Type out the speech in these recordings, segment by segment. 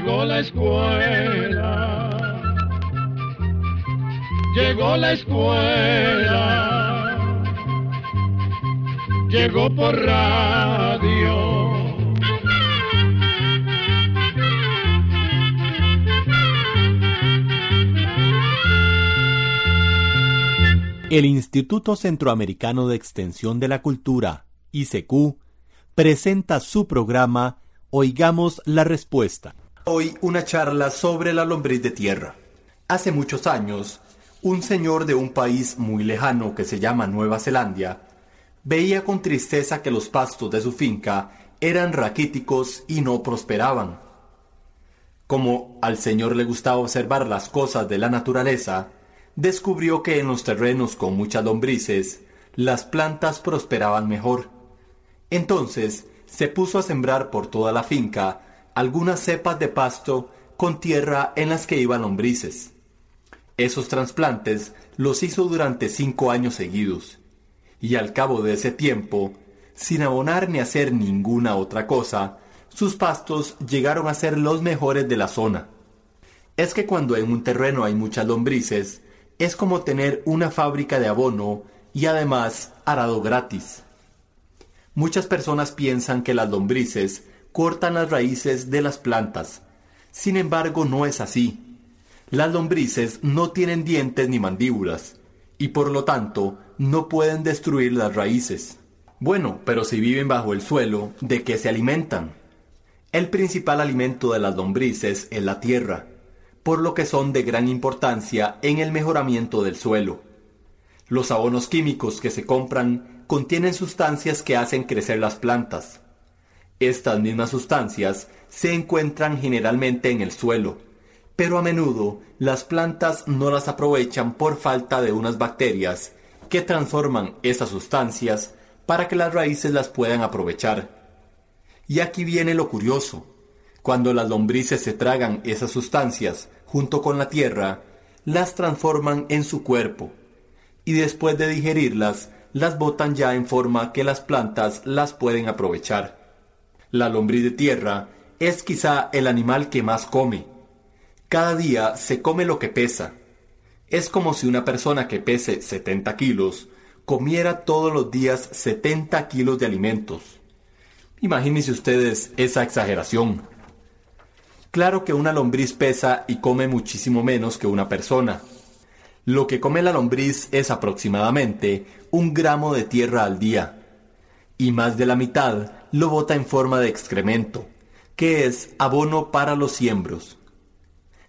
Llegó la escuela, llegó la escuela, llegó por radio. El Instituto Centroamericano de Extensión de la Cultura, ICQ, presenta su programa Oigamos la Respuesta. Hoy una charla sobre la lombriz de tierra. Hace muchos años, un señor de un país muy lejano que se llama Nueva Zelanda veía con tristeza que los pastos de su finca eran raquíticos y no prosperaban. Como al señor le gustaba observar las cosas de la naturaleza, descubrió que en los terrenos con muchas lombrices, las plantas prosperaban mejor. Entonces se puso a sembrar por toda la finca algunas cepas de pasto con tierra en las que iban lombrices. Esos trasplantes los hizo durante cinco años seguidos, y al cabo de ese tiempo, sin abonar ni hacer ninguna otra cosa, sus pastos llegaron a ser los mejores de la zona. Es que cuando en un terreno hay muchas lombrices, es como tener una fábrica de abono y además arado gratis. Muchas personas piensan que las lombrices cortan las raíces de las plantas. Sin embargo, no es así. Las lombrices no tienen dientes ni mandíbulas, y por lo tanto no pueden destruir las raíces. Bueno, pero si viven bajo el suelo, ¿de qué se alimentan? El principal alimento de las lombrices es la tierra, por lo que son de gran importancia en el mejoramiento del suelo. Los abonos químicos que se compran contienen sustancias que hacen crecer las plantas. Estas mismas sustancias se encuentran generalmente en el suelo, pero a menudo las plantas no las aprovechan por falta de unas bacterias que transforman esas sustancias para que las raíces las puedan aprovechar. Y aquí viene lo curioso. Cuando las lombrices se tragan esas sustancias junto con la tierra, las transforman en su cuerpo y después de digerirlas, las botan ya en forma que las plantas las pueden aprovechar. La lombriz de tierra es quizá el animal que más come. Cada día se come lo que pesa. Es como si una persona que pese 70 kilos comiera todos los días 70 kilos de alimentos. Imagínense ustedes esa exageración. Claro que una lombriz pesa y come muchísimo menos que una persona. Lo que come la lombriz es aproximadamente un gramo de tierra al día, y más de la mitad lo bota en forma de excremento, que es abono para los siembros.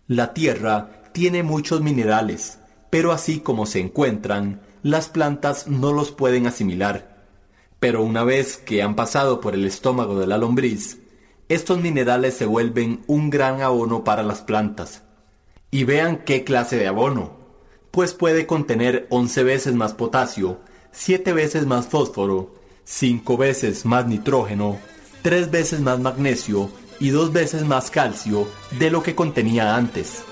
La tierra tiene muchos minerales, pero así como se encuentran, las plantas no los pueden asimilar. Pero una vez que han pasado por el estómago de la lombriz, estos minerales se vuelven un gran abono para las plantas. Y vean qué clase de abono, pues puede contener 11 veces más potasio, 7 veces más fósforo, 5 veces más nitrógeno, 3 veces más magnesio y 2 veces más calcio de lo que contenía antes.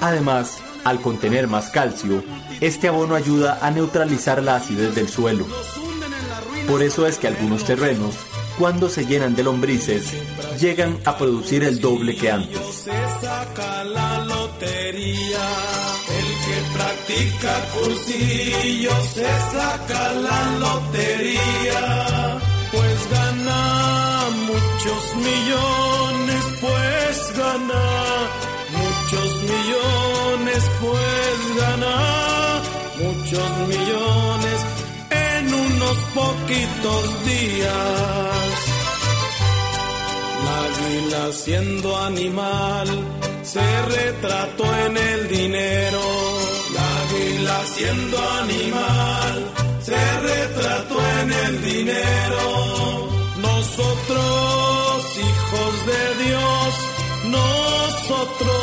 Además, al contener más calcio, este abono ayuda a neutralizar la acidez del suelo. Por eso es que algunos terrenos cuando se llenan de lombrices, llegan a producir el doble que antes. Practica cursillo se saca la lotería, pues gana muchos millones, pues gana muchos millones, pues gana muchos millones unos poquitos días. La águila siendo animal se retrató en el dinero. La águila siendo animal se retrató en el dinero. Nosotros, hijos de Dios, nosotros,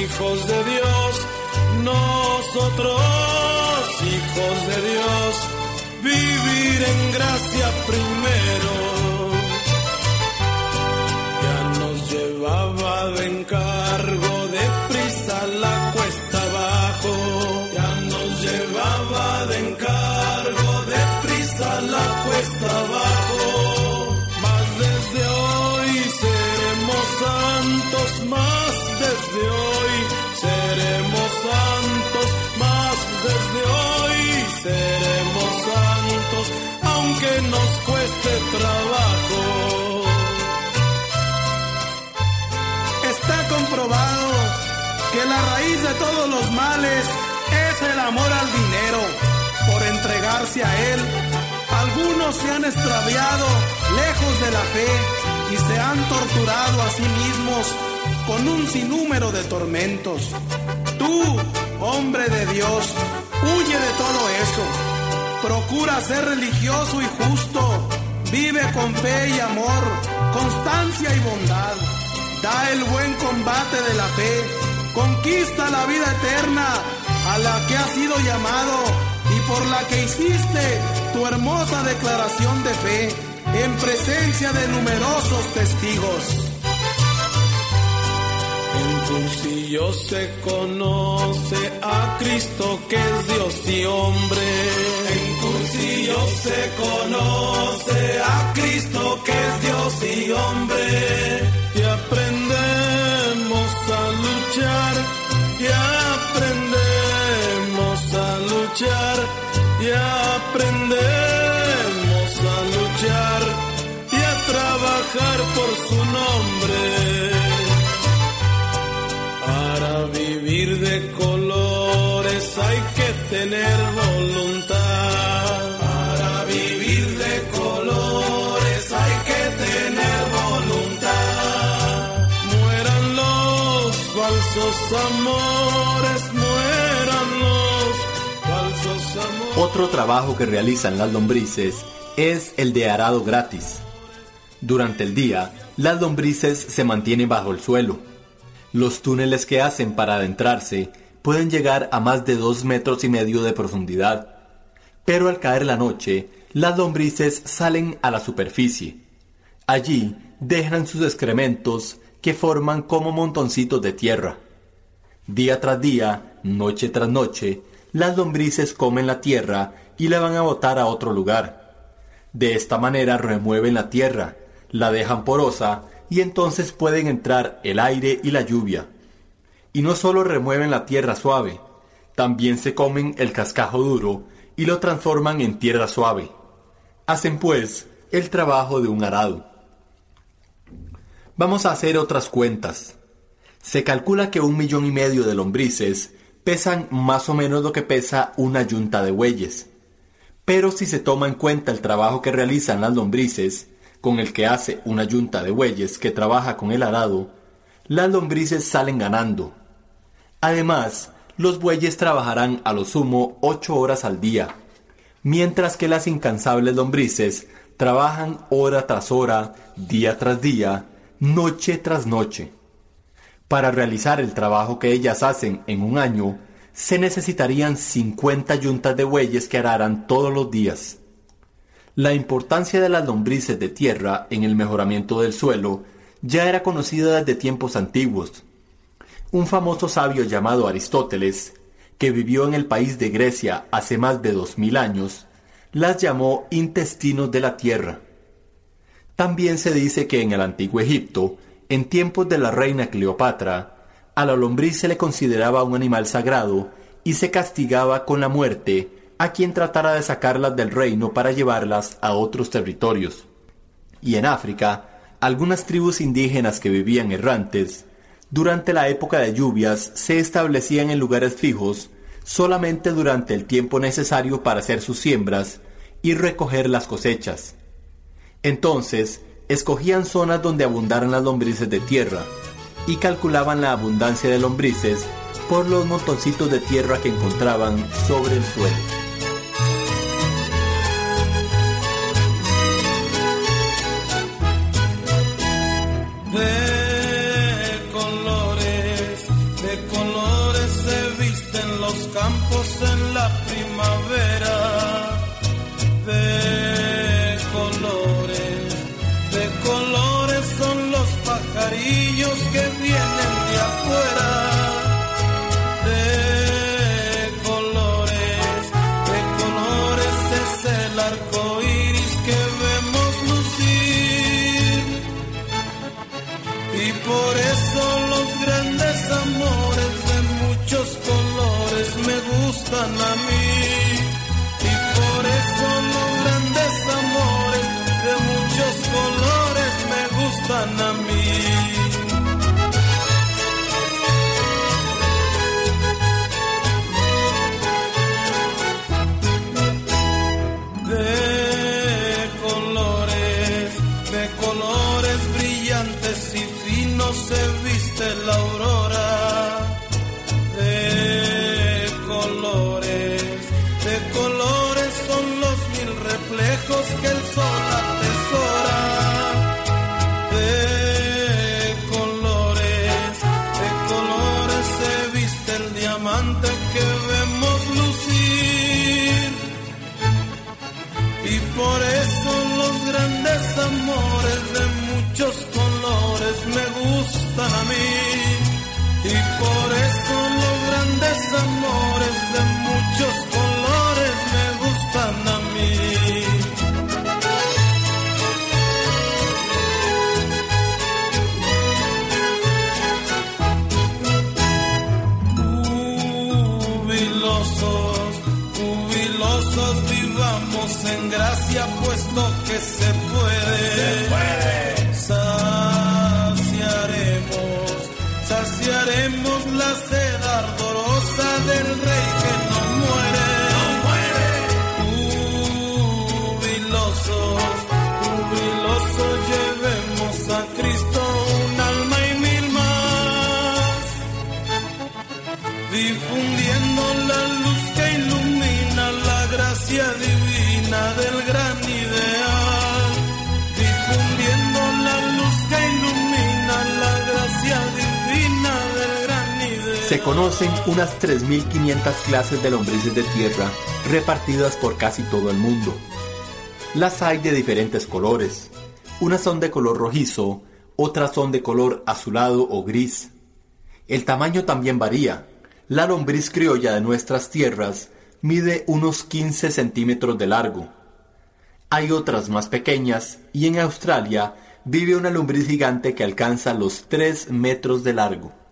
hijos de Dios, nosotros, hijos de Dios vivir en gracia primero. Ya nos llevaba de encargo más desde hoy, seremos santos más desde hoy, seremos santos aunque nos cueste trabajo. Está comprobado que la raíz de todos los males es el amor al dinero. Por entregarse a él, algunos se han extraviado lejos de la fe y se han torturado a sí mismos con un sinnúmero de tormentos. Tú, hombre de Dios, huye de todo eso. Procura ser religioso y justo. Vive con fe y amor, constancia y bondad. Da el buen combate de la fe. Conquista la vida eterna a la que has sido llamado y por la que hiciste tu hermosa declaración de fe en presencia de numerosos testigos. Cursillo se conoce a Cristo que es Dios y hombre. En Cursillo se conoce a Cristo que es Dios y hombre. Y aprendemos a luchar, y aprendemos a luchar, y aprendemos a luchar y a trabajar por su nombre. De colores hay que tener voluntad. Para vivir de colores hay que tener voluntad. Mueran los falsos amores, mueran los falsos amores. Otro trabajo que realizan las lombrices es el de arado gratis. Durante el día, las lombrices se mantienen bajo el suelo los túneles que hacen para adentrarse pueden llegar a más de dos metros y medio de profundidad. Pero al caer la noche, las lombrices salen a la superficie. Allí dejan sus excrementos que forman como montoncitos de tierra. Día tras día, noche tras noche, las lombrices comen la tierra y la van a botar a otro lugar. De esta manera remueven la tierra, la dejan porosa y entonces pueden entrar el aire y la lluvia. Y no solo remueven la tierra suave, también se comen el cascajo duro y lo transforman en tierra suave. Hacen pues el trabajo de un arado. Vamos a hacer otras cuentas. Se calcula que un millón y medio de lombrices pesan más o menos lo que pesa una yunta de bueyes. Pero si se toma en cuenta el trabajo que realizan las lombrices, con el que hace una yunta de bueyes que trabaja con el arado, las lombrices salen ganando. Además, los bueyes trabajarán a lo sumo ocho horas al día, mientras que las incansables lombrices trabajan hora tras hora, día tras día, noche tras noche. Para realizar el trabajo que ellas hacen en un año, se necesitarían 50 yuntas de bueyes que araran todos los días. La importancia de las lombrices de tierra en el mejoramiento del suelo ya era conocida desde tiempos antiguos. Un famoso sabio llamado Aristóteles, que vivió en el país de Grecia hace más de dos mil años, las llamó intestinos de la tierra. También se dice que en el antiguo Egipto, en tiempos de la reina Cleopatra, a la lombriz se le consideraba un animal sagrado y se castigaba con la muerte a quien tratara de sacarlas del reino para llevarlas a otros territorios. Y en África, algunas tribus indígenas que vivían errantes, durante la época de lluvias se establecían en lugares fijos solamente durante el tiempo necesario para hacer sus siembras y recoger las cosechas. Entonces, escogían zonas donde abundaran las lombrices de tierra y calculaban la abundancia de lombrices por los montoncitos de tierra que encontraban sobre el suelo. En gracia puesto que se puede. Se conocen unas 3.500 clases de lombrices de tierra repartidas por casi todo el mundo. Las hay de diferentes colores. Unas son de color rojizo, otras son de color azulado o gris. El tamaño también varía. La lombriz criolla de nuestras tierras mide unos 15 centímetros de largo. Hay otras más pequeñas y en Australia vive una lombriz gigante que alcanza los 3 metros de largo.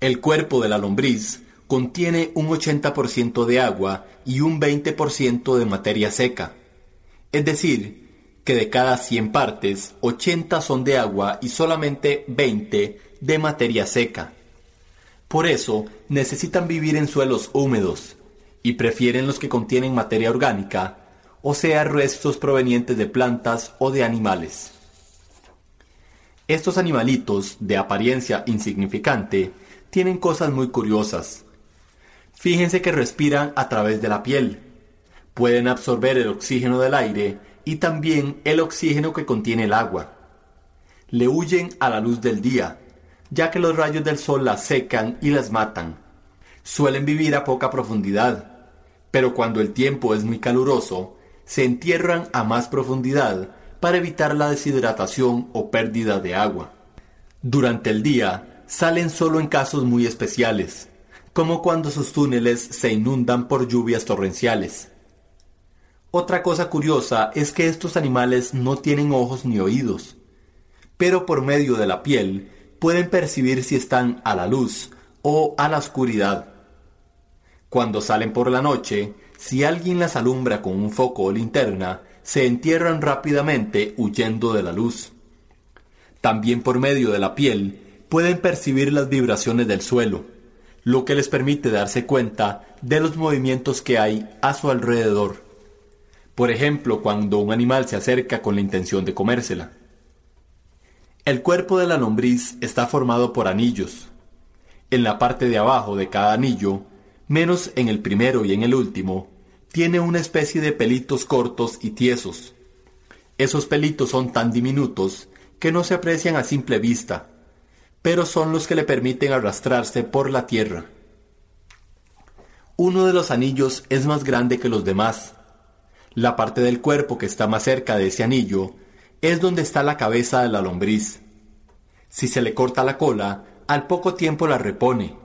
El cuerpo de la lombriz contiene un 80% de agua y un 20% de materia seca. Es decir, que de cada 100 partes, 80 son de agua y solamente 20 de materia seca. Por eso necesitan vivir en suelos húmedos y prefieren los que contienen materia orgánica, o sea, restos provenientes de plantas o de animales. Estos animalitos, de apariencia insignificante, tienen cosas muy curiosas. Fíjense que respiran a través de la piel. Pueden absorber el oxígeno del aire y también el oxígeno que contiene el agua. Le huyen a la luz del día, ya que los rayos del sol las secan y las matan. Suelen vivir a poca profundidad, pero cuando el tiempo es muy caluroso, se entierran a más profundidad para evitar la deshidratación o pérdida de agua. Durante el día salen solo en casos muy especiales, como cuando sus túneles se inundan por lluvias torrenciales. Otra cosa curiosa es que estos animales no tienen ojos ni oídos, pero por medio de la piel pueden percibir si están a la luz o a la oscuridad. Cuando salen por la noche, si alguien las alumbra con un foco o linterna, se entierran rápidamente huyendo de la luz. También por medio de la piel pueden percibir las vibraciones del suelo, lo que les permite darse cuenta de los movimientos que hay a su alrededor. Por ejemplo, cuando un animal se acerca con la intención de comérsela. El cuerpo de la lombriz está formado por anillos. En la parte de abajo de cada anillo, menos en el primero y en el último, tiene una especie de pelitos cortos y tiesos. Esos pelitos son tan diminutos que no se aprecian a simple vista, pero son los que le permiten arrastrarse por la tierra. Uno de los anillos es más grande que los demás. La parte del cuerpo que está más cerca de ese anillo es donde está la cabeza de la lombriz. Si se le corta la cola, al poco tiempo la repone,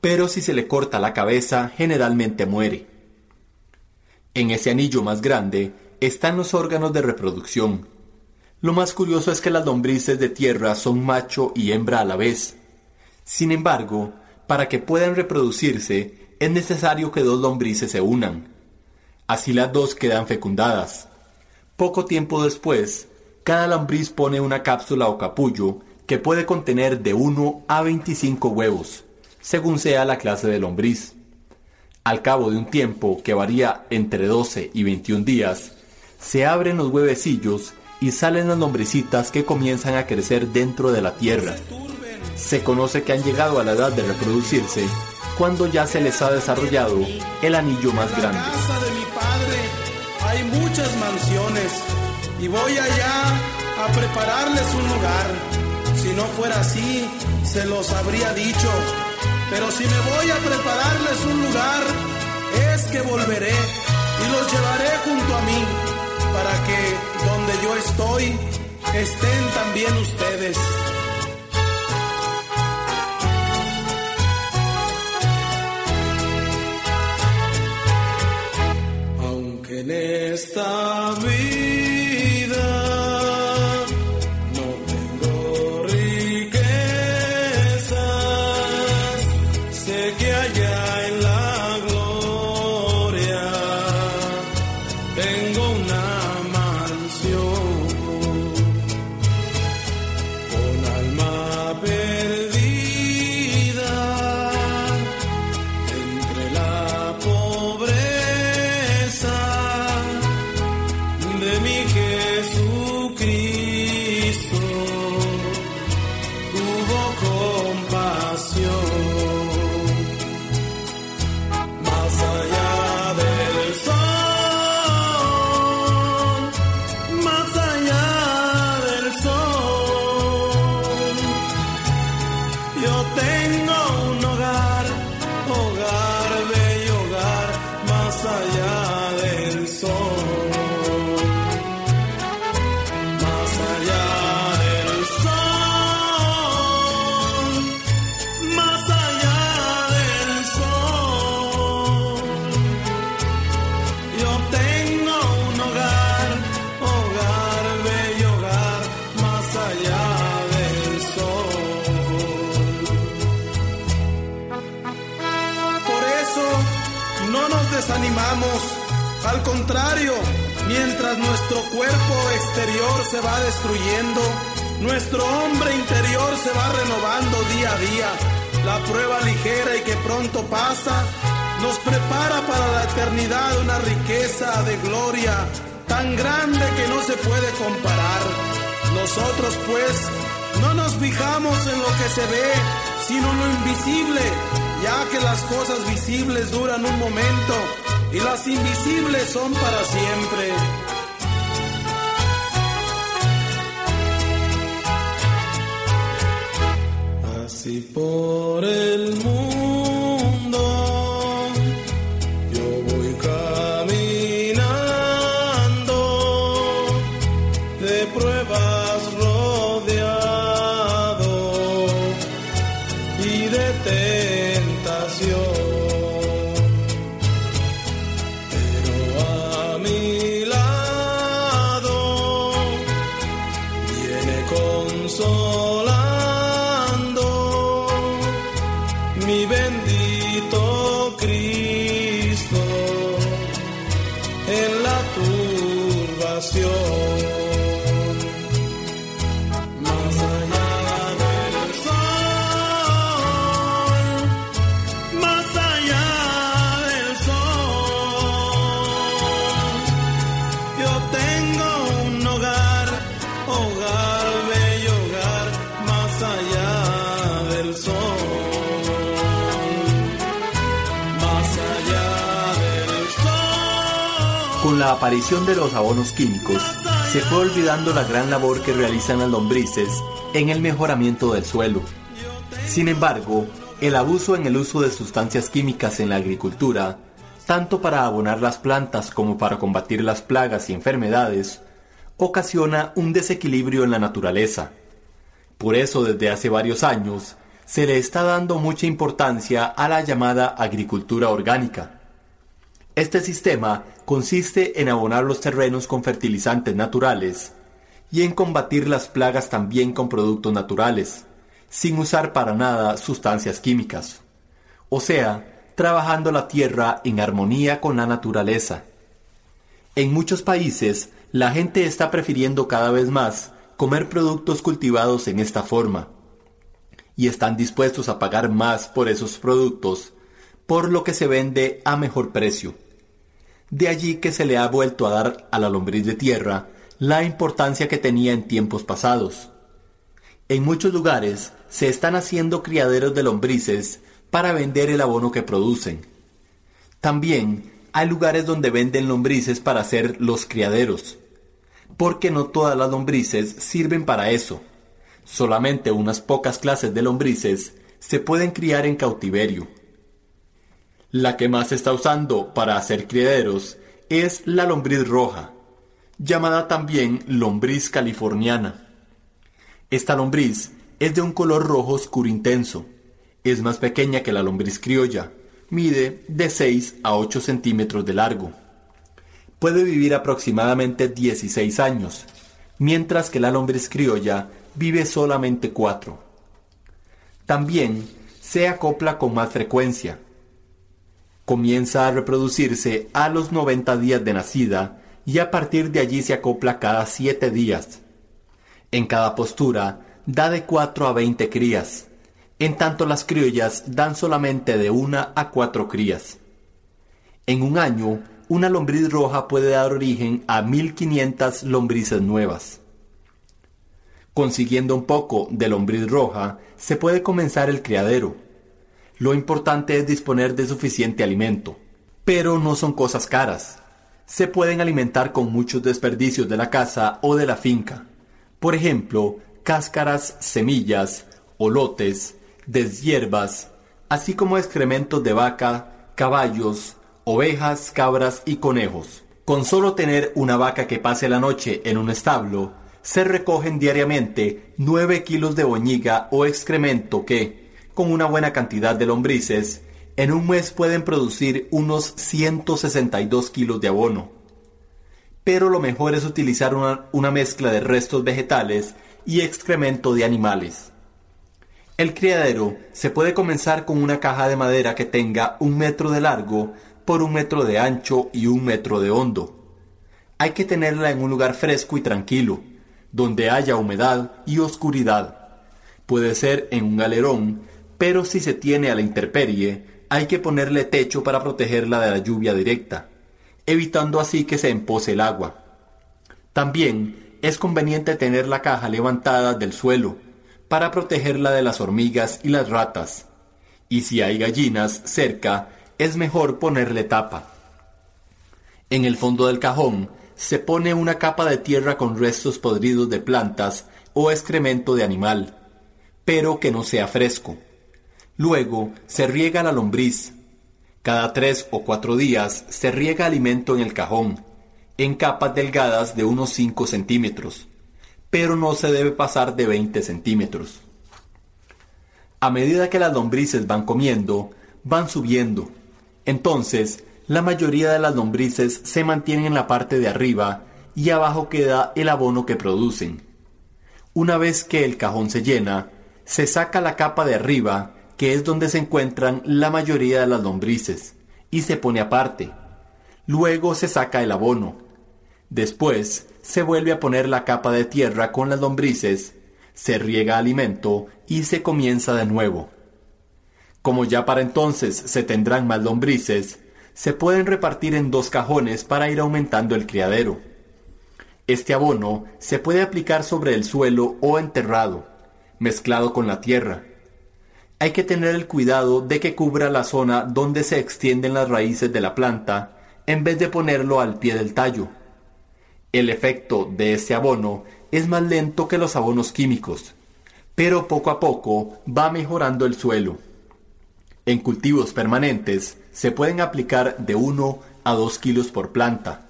pero si se le corta la cabeza, generalmente muere. En ese anillo más grande están los órganos de reproducción. Lo más curioso es que las lombrices de tierra son macho y hembra a la vez. Sin embargo, para que puedan reproducirse, es necesario que dos lombrices se unan. Así las dos quedan fecundadas. Poco tiempo después, cada lombriz pone una cápsula o capullo que puede contener de 1 a 25 huevos, según sea la clase de lombriz. Al cabo de un tiempo que varía entre 12 y 21 días, se abren los huevecillos y salen las lombricitas que comienzan a crecer dentro de la tierra. Se conoce que han llegado a la edad de reproducirse cuando ya se les ha desarrollado el anillo más grande. En la casa de mi padre hay muchas mansiones y voy allá a prepararles un lugar. Si no fuera así, se los habría dicho. Pero si me voy a prepararles un lugar, es que volveré y los llevaré junto a mí para que donde yo estoy estén también ustedes. Aunque en esta vida mientras nuestro cuerpo exterior se va destruyendo, nuestro hombre interior se va renovando día a día. La prueba ligera y que pronto pasa nos prepara para la eternidad una riqueza de gloria tan grande que no se puede comparar. Nosotros pues no nos fijamos en lo que se ve, sino en lo invisible, ya que las cosas visibles duran un momento y las invisibles son para siempre. La aparición de los abonos químicos, se fue olvidando la gran labor que realizan las lombrices en el mejoramiento del suelo. Sin embargo, el abuso en el uso de sustancias químicas en la agricultura, tanto para abonar las plantas como para combatir las plagas y enfermedades, ocasiona un desequilibrio en la naturaleza. Por eso desde hace varios años se le está dando mucha importancia a la llamada agricultura orgánica. Este sistema consiste en abonar los terrenos con fertilizantes naturales y en combatir las plagas también con productos naturales, sin usar para nada sustancias químicas. O sea, trabajando la tierra en armonía con la naturaleza. En muchos países, la gente está prefiriendo cada vez más comer productos cultivados en esta forma, y están dispuestos a pagar más por esos productos, por lo que se vende a mejor precio. De allí que se le ha vuelto a dar a la lombriz de tierra la importancia que tenía en tiempos pasados. En muchos lugares se están haciendo criaderos de lombrices para vender el abono que producen. También hay lugares donde venden lombrices para hacer los criaderos, porque no todas las lombrices sirven para eso. Solamente unas pocas clases de lombrices se pueden criar en cautiverio. La que más se está usando para hacer criaderos es la lombriz roja, llamada también lombriz californiana. Esta lombriz es de un color rojo oscuro intenso. Es más pequeña que la lombriz criolla. Mide de 6 a 8 centímetros de largo. Puede vivir aproximadamente 16 años, mientras que la lombriz criolla vive solamente 4. También se acopla con más frecuencia. Comienza a reproducirse a los 90 días de nacida y a partir de allí se acopla cada 7 días. En cada postura da de 4 a 20 crías, en tanto las criollas dan solamente de 1 a 4 crías. En un año, una lombriz roja puede dar origen a 1500 lombrices nuevas. Consiguiendo un poco de lombriz roja, se puede comenzar el criadero. Lo importante es disponer de suficiente alimento, pero no son cosas caras. Se pueden alimentar con muchos desperdicios de la casa o de la finca. Por ejemplo, cáscaras, semillas, olotes, deshierbas, así como excrementos de vaca, caballos, ovejas, cabras y conejos. Con solo tener una vaca que pase la noche en un establo, se recogen diariamente 9 kilos de boñiga o excremento que, con una buena cantidad de lombrices, en un mes pueden producir unos 162 kilos de abono. Pero lo mejor es utilizar una, una mezcla de restos vegetales y excremento de animales. El criadero se puede comenzar con una caja de madera que tenga un metro de largo por un metro de ancho y un metro de hondo. Hay que tenerla en un lugar fresco y tranquilo, donde haya humedad y oscuridad. Puede ser en un galerón, pero si se tiene a la intemperie, hay que ponerle techo para protegerla de la lluvia directa, evitando así que se empose el agua. También es conveniente tener la caja levantada del suelo para protegerla de las hormigas y las ratas. Y si hay gallinas cerca, es mejor ponerle tapa. En el fondo del cajón se pone una capa de tierra con restos podridos de plantas o excremento de animal, pero que no sea fresco. Luego se riega la lombriz. Cada tres o cuatro días se riega alimento en el cajón en capas delgadas de unos 5 centímetros, pero no se debe pasar de 20 centímetros. A medida que las lombrices van comiendo, van subiendo. Entonces, la mayoría de las lombrices se mantienen en la parte de arriba y abajo queda el abono que producen. Una vez que el cajón se llena, se saca la capa de arriba, que es donde se encuentran la mayoría de las lombrices, y se pone aparte. Luego se saca el abono. Después se vuelve a poner la capa de tierra con las lombrices, se riega alimento y se comienza de nuevo. Como ya para entonces se tendrán más lombrices, se pueden repartir en dos cajones para ir aumentando el criadero. Este abono se puede aplicar sobre el suelo o enterrado, mezclado con la tierra. Hay que tener el cuidado de que cubra la zona donde se extienden las raíces de la planta en vez de ponerlo al pie del tallo. El efecto de este abono es más lento que los abonos químicos, pero poco a poco va mejorando el suelo. En cultivos permanentes se pueden aplicar de 1 a 2 kilos por planta,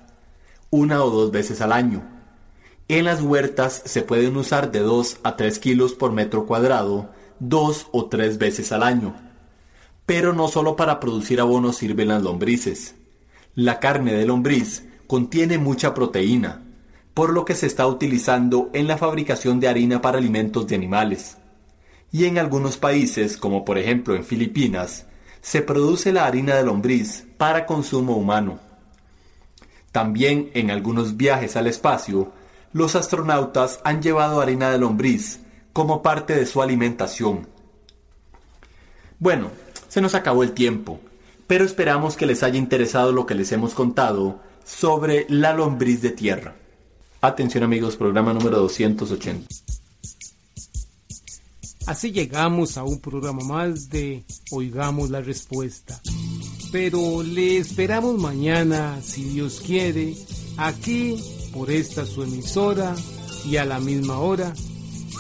una o dos veces al año. En las huertas se pueden usar de 2 a 3 kilos por metro cuadrado dos o tres veces al año. Pero no solo para producir abono sirven las lombrices. La carne de lombriz contiene mucha proteína, por lo que se está utilizando en la fabricación de harina para alimentos de animales. Y en algunos países, como por ejemplo en Filipinas, se produce la harina de lombriz para consumo humano. También en algunos viajes al espacio, los astronautas han llevado harina de lombriz como parte de su alimentación. Bueno, se nos acabó el tiempo, pero esperamos que les haya interesado lo que les hemos contado sobre la lombriz de tierra. Atención amigos, programa número 280. Así llegamos a un programa más de Oigamos la Respuesta. Pero le esperamos mañana, si Dios quiere, aquí por esta su emisora y a la misma hora.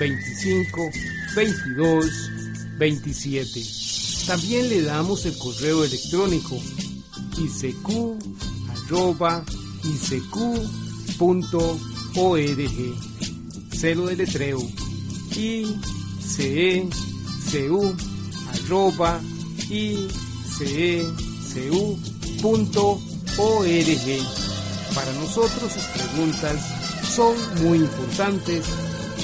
25 22 27. También le damos el correo electrónico isq icq.org. Celo de letreo icecu.org. Para nosotros sus preguntas son muy importantes